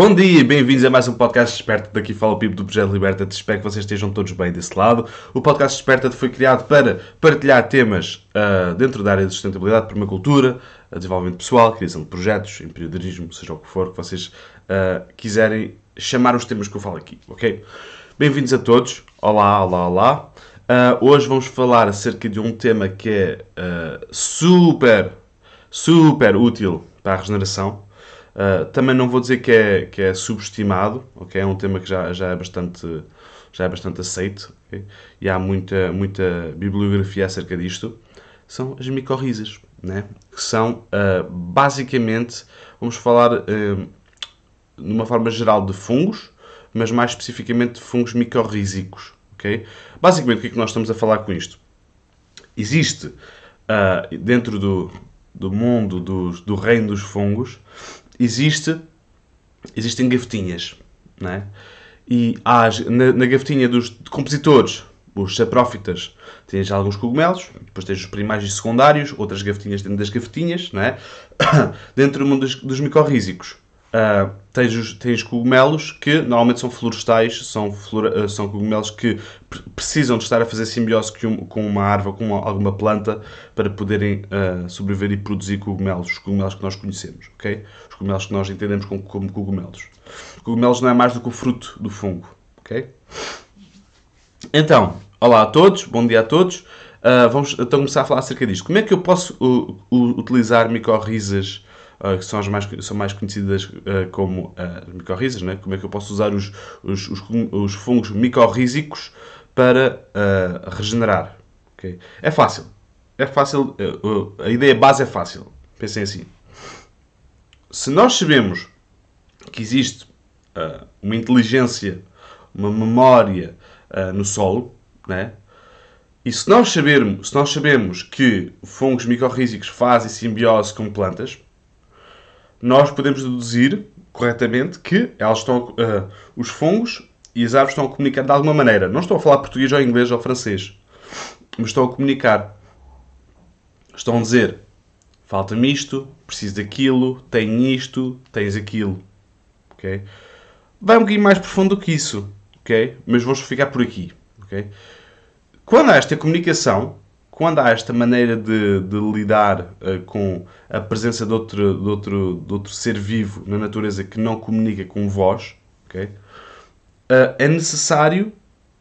Bom dia e bem-vindos a mais um podcast Desperta. Daqui fala o Pipo do Projeto Liberta. Espero que vocês estejam todos bem desse lado. O podcast Desperta foi criado para partilhar temas uh, dentro da área de sustentabilidade, permacultura, desenvolvimento pessoal, criação de projetos, empreendedorismo, seja o que for que vocês uh, quiserem chamar os temas que eu falo aqui, ok? Bem-vindos a todos. Olá, olá, olá. Uh, hoje vamos falar acerca de um tema que é super, super útil para a regeneração Uh, também não vou dizer que é, que é subestimado, ok? É um tema que já, já, é, bastante, já é bastante aceito okay? e há muita, muita bibliografia acerca disto. São as micorrizas, né? que são uh, basicamente, vamos falar uh, de uma forma geral de fungos, mas mais especificamente de fungos micorrízicos. Okay? Basicamente, o que é que nós estamos a falar com isto? Existe dentro do, do mundo dos, do reino dos fungos existe, existem gavetinhas, não é? E há, na, na gavetinha dos compositores, os saprófitas, tens alguns cogumelos, depois tens os primários e secundários, outras gavetinhas dentro das gavetinhas, não é? dentro do mundo dos, dos micorrízicos, Uh, tens, os, tens cogumelos que normalmente são florestais, são, flora, uh, são cogumelos que precisam de estar a fazer simbiose com, com uma árvore, com uma, alguma planta, para poderem uh, sobreviver e produzir cogumelos, os cogumelos que nós conhecemos, ok? Os cogumelos que nós entendemos como, como cogumelos. Cogumelos não é mais do que o fruto do fungo, ok? Então, olá a todos, bom dia a todos. vamos então começar a falar acerca disto. Como é que eu posso utilizar micorrizas uh, que são as mais, são mais conhecidas uh, como as uh, micorrizas, né? como é que eu posso usar os, os, os, os fungos micorrízicos para regenerar. Okay? É fácil. É fácil. a ideia base é fácil. Pensem assim. Se nós sabemos que existe uma inteligência, uma memória no solo, né? E se nós sabermos, se nós sabemos que fungos micorrízicos fazem simbiose com plantas, nós podemos deduzir corretamente que elas estão, uh, os fungos e as árvores estão a comunicar de alguma maneira. Não estou a falar português ou inglês ou francês, mas estão a comunicar. Estão a dizer: falta-me isto, preciso daquilo, tenho isto, tens aquilo. Ok? Vai um bocadinho mais profundo do que isso, ok? Mas vamos ficar por aqui, ok? Quando há esta comunicação, quando há esta maneira de, de lidar uh, com a presença de outro, de, outro, de outro ser vivo na natureza que não comunica com voz, okay? uh, é necessário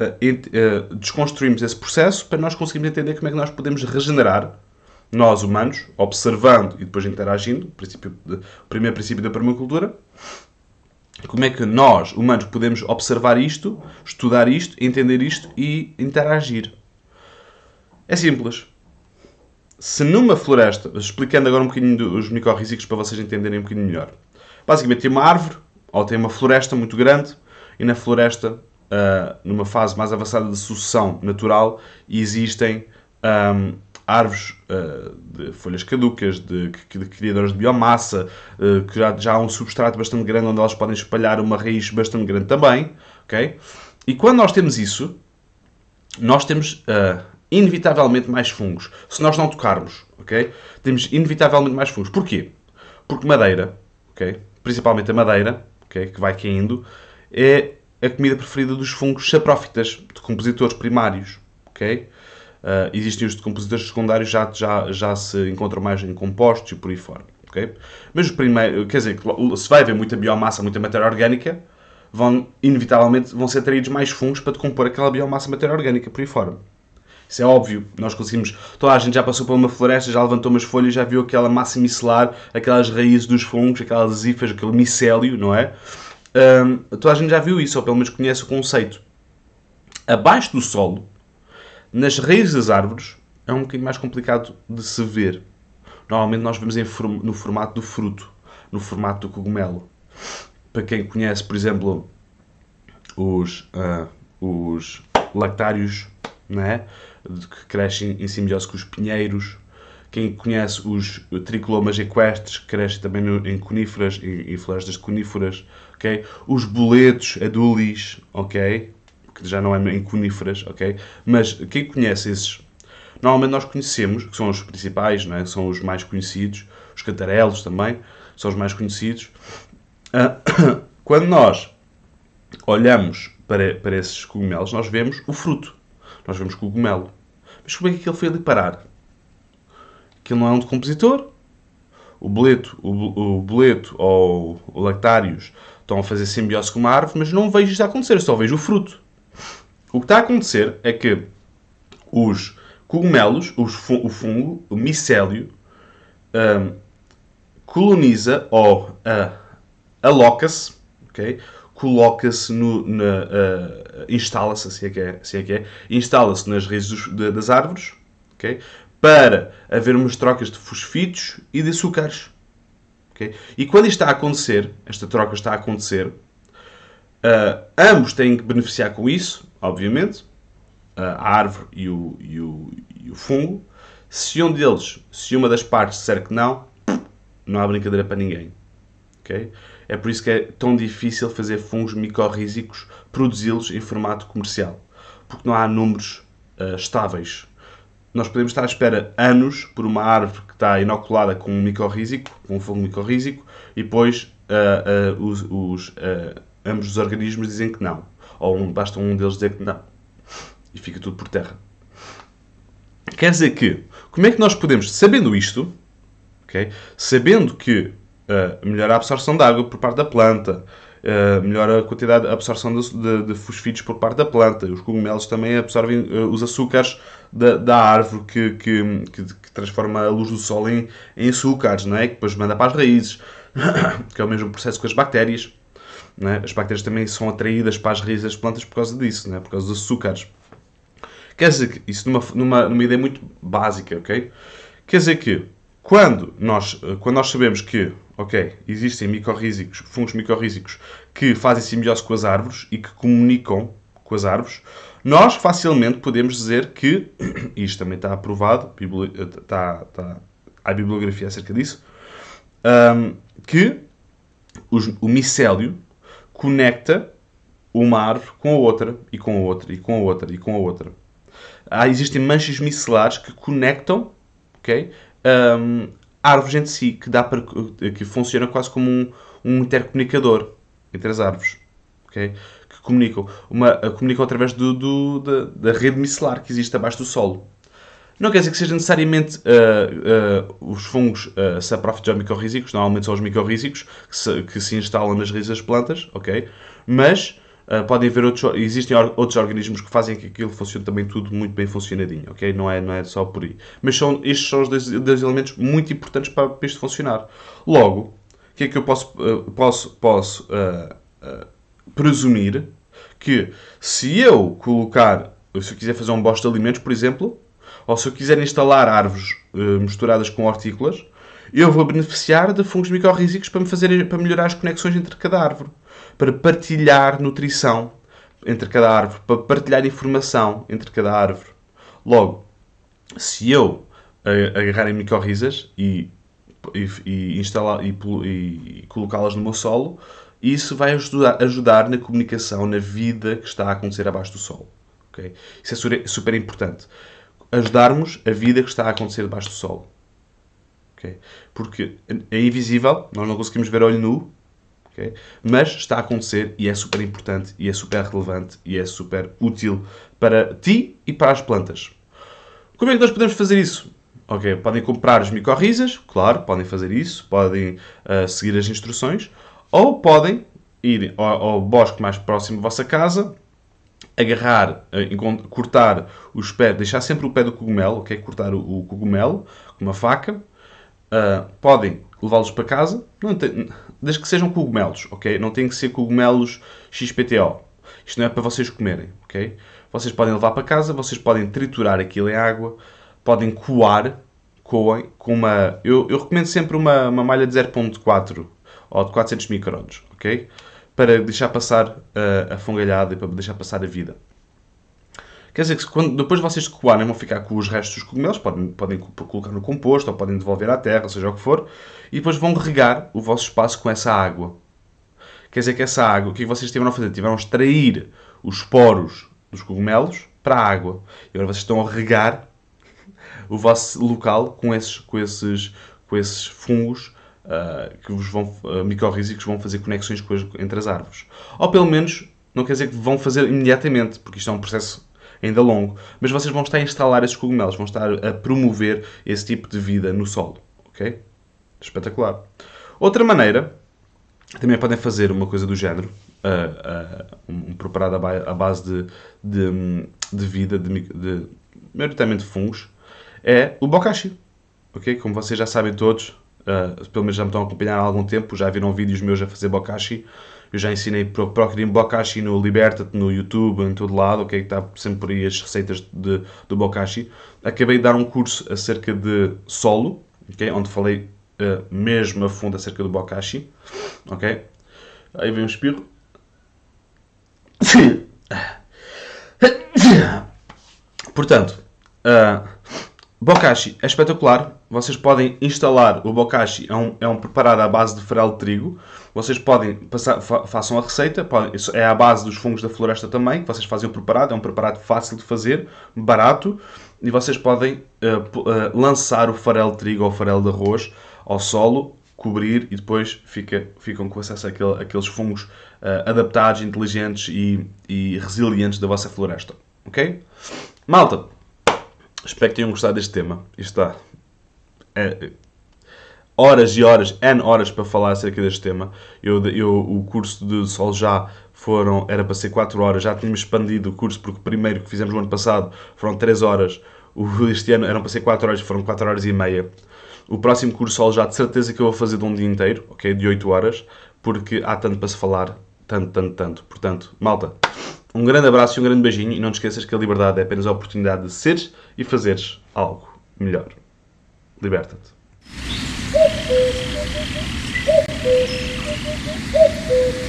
uh, desconstruirmos esse processo para nós conseguirmos entender como é que nós podemos regenerar, nós humanos, observando e depois interagindo, o, princípio de, o primeiro princípio da permacultura, como é que nós, humanos, podemos observar isto, estudar isto, entender isto e interagir. É simples. Se numa floresta, explicando agora um bocadinho os micorrízicos para vocês entenderem um bocadinho melhor. Basicamente tem uma árvore, ou tem uma floresta muito grande, e na floresta, uh, numa fase mais avançada de sucessão natural, existem árvores uh, de folhas caducas, de, de, de criadores de biomassa, uh, que já, já há um substrato bastante grande onde elas podem espalhar uma raiz bastante grande também. ok? E quando nós temos isso, nós temos uh, inevitavelmente mais fungos. Se nós não tocarmos, ok? Temos inevitavelmente mais fungos. Porquê? Porque madeira, ok? Principalmente a madeira, ok? Que vai caindo, é a comida preferida dos fungos saprófitas, de compositores primários, ok? Uh, existem os de compositores secundários, já, já, já se encontram mais em compostos e por aí fora, ok? Mas os primeiros, quer dizer, se vai haver muita biomassa, muita matéria orgânica, vão, inevitavelmente, vão ser atraídos mais fungos para decompor aquela biomassa, matéria orgânica por aí fora. Isso é óbvio. Nós conseguimos. Toda a gente já passou por uma floresta, já levantou umas folhas, já viu aquela massa micelar, aquelas raízes dos fungos, aquelas hifas, aquele micélio, não é? Um, toda a gente já viu isso, ou pelo menos conhece o conceito. Abaixo do solo, nas raízes das árvores, é um bocadinho mais complicado de se ver. Normalmente nós vemos form no formato do fruto, no formato do cogumelo. Para quem conhece, por exemplo, os, uh, os lactários, não é? que crescem em simbiose com os pinheiros. Quem conhece os tricolomas equestres, que crescem também em coníferas, em, em florestas coníferas. Okay? Os boletos adulis, ok? Que já não é em coníferas, ok? Mas quem conhece esses, normalmente nós conhecemos, que são os principais, não é? são os mais conhecidos, os cantarelos também, são os mais conhecidos. Uh, Quando nós olhamos para, para esses cogumelos, nós vemos o fruto. Nós vemos cogumelo. Mas como é que ele foi ali parar? Aquilo não é um decompositor. O boleto, o, o boleto ou o lactários estão a fazer simbiose com uma árvore, mas não vejo isto acontecer, eu só vejo o fruto. O que está a acontecer é que os cogumelos, os, o fungo, o micélio, um, coloniza ou uh, aloca-se, okay? Coloca-se no, uh, instala-se, assim é que é, assim é, que é instala-se nas raízes dos, das árvores, okay? para haver umas trocas de fosfitos e de açúcares. Okay? E quando isto está a acontecer, esta troca está a acontecer, uh, ambos têm que beneficiar com isso, obviamente, uh, a árvore e o, e, o, e o fungo. Se um deles, se uma das partes disser que não, não há brincadeira para ninguém. Okay? É por isso que é tão difícil fazer fungos micorrízicos, produzi-los em formato comercial. Porque não há números uh, estáveis nós podemos estar à espera anos por uma árvore que está inoculada com um micorrízico, com um fungo micorrízico, e depois uh, uh, os, os ambos os organismos dizem que não. Ou um, basta um deles dizer que não. E fica tudo por terra. Quer dizer que, como é que nós podemos, sabendo isto, okay, sabendo que melhora a absorção de água por parte da planta, Uh, melhora a quantidade de absorção de, de, de, fosfitos por parte da planta. Os cogumelos também absorvem uh, os açúcares da, da árvore que, que, que, que, transforma a luz do sol em, em açúcares, não é? que depois manda para as raízes, que é o mesmo processo com as bactérias. É? As bactérias também são atraídas para as raízes das plantas por causa disso, é? por causa dos açúcares. Quer dizer que, isso numa, numa, numa ideia muito básica, ok? Quer dizer que, quando nós, quando nós sabemos que ok, existem micorrízicos, fungos micorrízicos que fazem simbiose com as árvores e que comunicam com as árvores, nós facilmente podemos dizer que, e isto também está aprovado, está, está, há bibliografia acerca disso, um, que os, o micélio conecta uma árvore com a outra, e com a outra, e com a outra, e com a outra. Há, existem manchas micelares que conectam okay, um, árvores entre si, que, dá para, que funciona quase como um, um intercomunicador entre as árvores. Okay? Que comunicam, uma, comunicam através do, do da, da, rede micelar que existe abaixo do solo. Não quer dizer que seja necessariamente uh, uh, os fungos uh, saprófitos ou micorrízicos, normalmente são os micorrízicos que se, que se instalam nas raízes das plantas, ok? Mas Uh, podem haver outros, existem outros organismos que fazem que aquilo funcione também tudo muito bem funcionadinho, ok? Não é, não é só por aí. Mas são, estes são os dois, dois elementos muito importantes para, para, isto funcionar. Logo, o que é que eu posso, uh, posso, posso uh, presumir? Que se eu colocar, se eu quiser fazer um bosta de alimentos, por exemplo, ou se eu quiser instalar árvores misturadas com hortícolas, eu vou beneficiar de fungos micorrízicos para, me fazer, para melhorar as conexões entre cada árvore para partilhar nutrição entre cada árvore, para partilhar informação entre cada árvore. Logo, se eu agarrar em micorrizas e, e, e, instalar, e, e colocá-las no meu solo, isso vai ajudar, ajudar na comunicação, na vida que está a acontecer abaixo do solo. Okay? Isso é super importante. Ajudarmos a vida que está a acontecer debaixo do solo. Okay? Porque é invisível, nós não conseguimos ver olho nu, Okay? Mas está a acontecer e é super importante e é super relevante e é super útil para ti e para as plantas. Como é que nós podemos fazer isso? Ok, podem comprar as micorrizas, claro, podem fazer isso, podem uh, seguir as instruções, ou podem ir ao, ao, bosque mais próximo da vossa casa, agarrar, uh, cortar os pés, deixar sempre o pé do cogumelo, ok? Cortar o, o cogumelo com uma faca. Uh, podem levá-los para casa, tem, desde que sejam cogumelos, ok? Não tem que ser cogumelos XPTO. Isto não é para vocês comerem, ok? Vocês podem levar para casa, vocês podem triturar aquilo em água, podem coar, coem, com uma... Eu, eu recomendo sempre uma, uma malha de 0.4 ou de 400 microns, ok? Para deixar passar a, a fungalhada e para deixar passar a vida. Quer dizer que quando, depois vocês coarem vão ficar com os restos dos cogumelos, podem, podem colocar no composto ou podem devolver à terra, seja o que for, e depois vão regar o vosso espaço com essa água. Quer dizer que essa água, o que vocês tiveram a fazer? Tiveram a extrair os poros dos cogumelos para a água. E agora vocês estão a regar o vosso local com esses, com esses, com esses fungos uh, que vos vão, uh, micorrizas que vão fazer conexões as, entre as árvores. Ou pelo menos, não quer dizer que vão fazer imediatamente, porque isto é um processo ainda longo, mas vocês vão estar a instalar esses cogumelos, vão estar a promover esse tipo de vida no solo. Ok? Espetacular. Outra maneira, também podem fazer uma coisa do género, uh, uh, um, preparado à base de, de, de vida, de, de, maioritariamente fungos, é o bokashi. Ok? Como vocês já sabem todos, uh, pelo menos já me estão a acompanhar há algum tempo, já viram vídeos meus a fazer bokashi. Eu já ensinei procurem bokashi no Liberta-te, no YouTube, em todo lado, ok? Está sempre por aí as receitas de, do bokashi. Acabei de dar um curso acerca de solo, ok? Onde falei uh, mesmo a fundo acerca do bokashi, ok? Aí vem um espirro. Portanto, uh, Bokashi é espetacular. Vocês podem instalar o Bokashi, é um, é um preparado à base de farelo de trigo. Vocês podem passar, fa, façam a receita, podem, é à base dos fungos da floresta também, vocês fazem o preparado. É um preparado fácil de fazer, barato, e vocês podem uh, uh, lançar o farelo de trigo ou o farelo de arroz ao solo, cobrir e depois fica, ficam com acesso àquele, àqueles fungos uh, adaptados, inteligentes e, e resilientes da vossa floresta. Ok? Malta! Espero que tenham gostado deste tema. Isto está. É, horas e horas, N horas para falar acerca deste tema. Eu, eu, o curso de Sol já foram, era para ser 4 horas, já tínhamos expandido o curso, porque o primeiro que fizemos no ano passado foram 3 horas, o, este ano eram para ser 4 horas, foram 4 horas e meia. O próximo curso Sol já de certeza que eu vou fazer de um dia inteiro, ok? De 8 horas, porque há tanto para se falar, tanto, tanto, tanto. Portanto, malta, um grande abraço e um grande beijinho e não te esqueças que a liberdade é apenas a oportunidade de seres e fazeres algo melhor. Liberta-te.